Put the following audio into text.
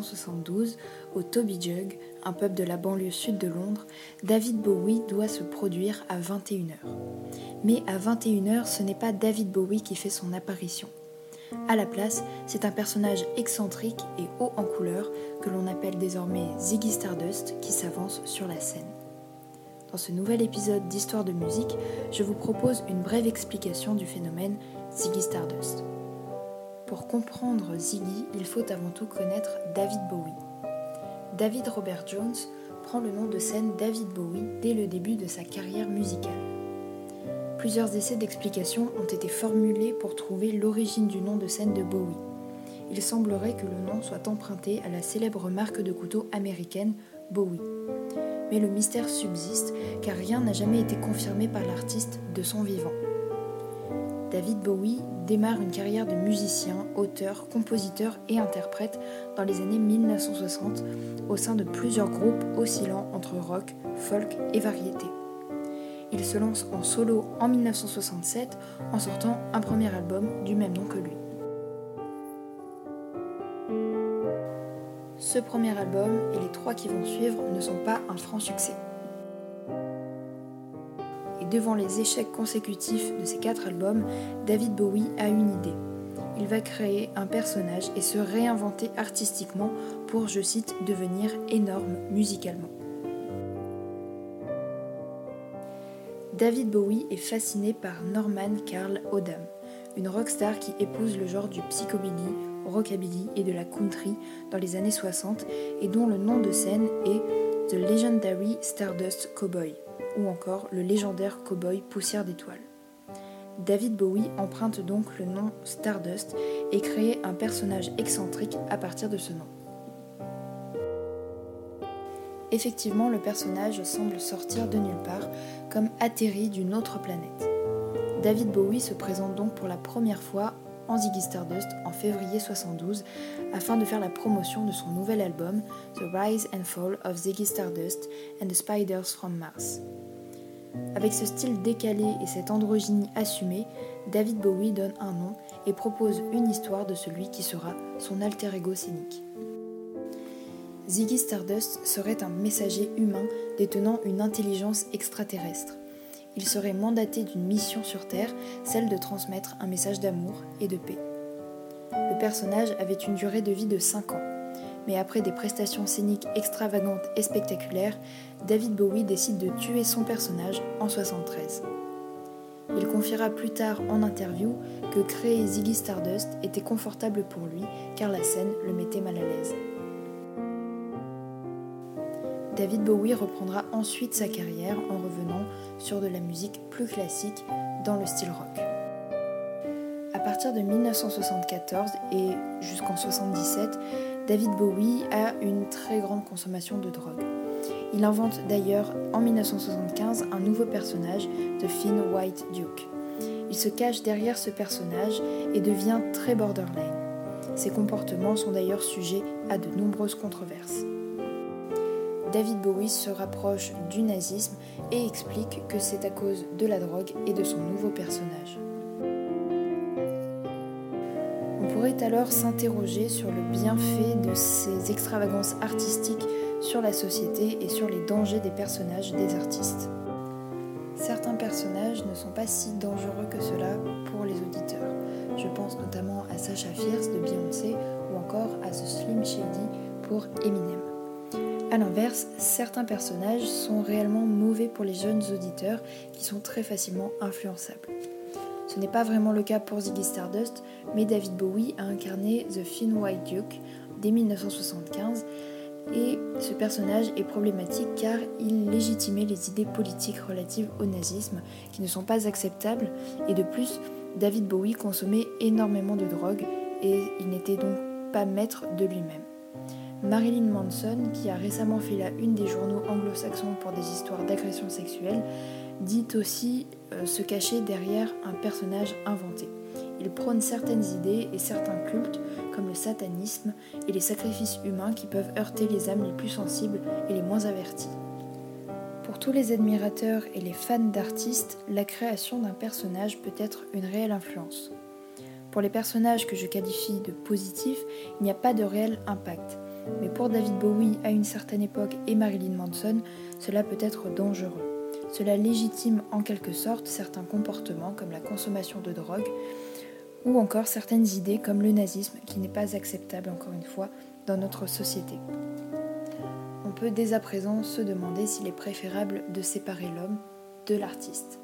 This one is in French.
1972, au Toby Jug, un pub de la banlieue sud de Londres, David Bowie doit se produire à 21h. Mais à 21h, ce n'est pas David Bowie qui fait son apparition. À la place, c'est un personnage excentrique et haut en couleur que l'on appelle désormais Ziggy Stardust qui s'avance sur la scène. Dans ce nouvel épisode d'Histoire de musique, je vous propose une brève explication du phénomène Ziggy Stardust. Pour comprendre Ziggy, il faut avant tout connaître David Bowie. David Robert Jones prend le nom de scène David Bowie dès le début de sa carrière musicale. Plusieurs essais d'explication ont été formulés pour trouver l'origine du nom de scène de Bowie. Il semblerait que le nom soit emprunté à la célèbre marque de couteaux américaine Bowie. Mais le mystère subsiste car rien n'a jamais été confirmé par l'artiste de son vivant. David Bowie démarre une carrière de musicien, auteur, compositeur et interprète dans les années 1960 au sein de plusieurs groupes oscillant entre rock, folk et variété. Il se lance en solo en 1967 en sortant un premier album du même nom que lui. Ce premier album et les trois qui vont suivre ne sont pas un franc succès devant les échecs consécutifs de ces quatre albums, David Bowie a une idée. Il va créer un personnage et se réinventer artistiquement pour, je cite, devenir énorme musicalement. David Bowie est fasciné par Norman Carl Odam, une rockstar qui épouse le genre du psychobilly, rockabilly et de la country dans les années 60 et dont le nom de scène est The Legendary Stardust Cowboy ou encore le légendaire cowboy Poussière d'étoiles. David Bowie emprunte donc le nom Stardust et crée un personnage excentrique à partir de ce nom. Effectivement, le personnage semble sortir de nulle part, comme atterri d'une autre planète. David Bowie se présente donc pour la première fois Ziggy Stardust en février 72 afin de faire la promotion de son nouvel album The Rise and Fall of Ziggy Stardust and the Spiders from Mars. Avec ce style décalé et cette androgynie assumée, David Bowie donne un nom et propose une histoire de celui qui sera son alter ego scénique. Ziggy Stardust serait un messager humain détenant une intelligence extraterrestre. Il serait mandaté d'une mission sur Terre, celle de transmettre un message d'amour et de paix. Le personnage avait une durée de vie de 5 ans mais après des prestations scéniques extravagantes et spectaculaires, David Bowie décide de tuer son personnage en 73. Il confiera plus tard en interview que créer Ziggy Stardust était confortable pour lui car la scène le mettait mal à l'aise. David Bowie reprendra ensuite sa carrière en revenant sur de la musique plus classique dans le style rock. À partir de 1974 et jusqu'en 1977, David Bowie a une très grande consommation de drogue. Il invente d'ailleurs en 1975 un nouveau personnage, The Finn White Duke. Il se cache derrière ce personnage et devient très borderline. Ses comportements sont d'ailleurs sujets à de nombreuses controverses. David Bowie se rapproche du nazisme et explique que c'est à cause de la drogue et de son nouveau personnage. pourrait alors s'interroger sur le bienfait de ces extravagances artistiques sur la société et sur les dangers des personnages des artistes. Certains personnages ne sont pas si dangereux que cela pour les auditeurs. Je pense notamment à Sacha Fierce de Beyoncé ou encore à The Slim Shady pour Eminem. A l'inverse, certains personnages sont réellement mauvais pour les jeunes auditeurs qui sont très facilement influençables. Ce n'est pas vraiment le cas pour Ziggy Stardust, mais David Bowie a incarné The Finn White Duke dès 1975 et ce personnage est problématique car il légitimait les idées politiques relatives au nazisme qui ne sont pas acceptables et de plus David Bowie consommait énormément de drogue et il n'était donc pas maître de lui-même. Marilyn Manson, qui a récemment fait la une des journaux anglo-saxons pour des histoires d'agression sexuelle, dit aussi euh, se cacher derrière un personnage inventé. Il prône certaines idées et certains cultes, comme le satanisme et les sacrifices humains qui peuvent heurter les âmes les plus sensibles et les moins averties. Pour tous les admirateurs et les fans d'artistes, la création d'un personnage peut être une réelle influence. Pour les personnages que je qualifie de positifs, il n'y a pas de réel impact, Mais pour David Bowie à une certaine époque et Marilyn Manson, cela peut être dangereux. Cela légitime en quelque sorte certains comportements comme la consommation de drogue ou encore certaines idées comme le nazisme qui n'est pas acceptable encore une fois dans notre société. On peut dès à présent se demander s'il est préférable de séparer l'homme de l'artiste.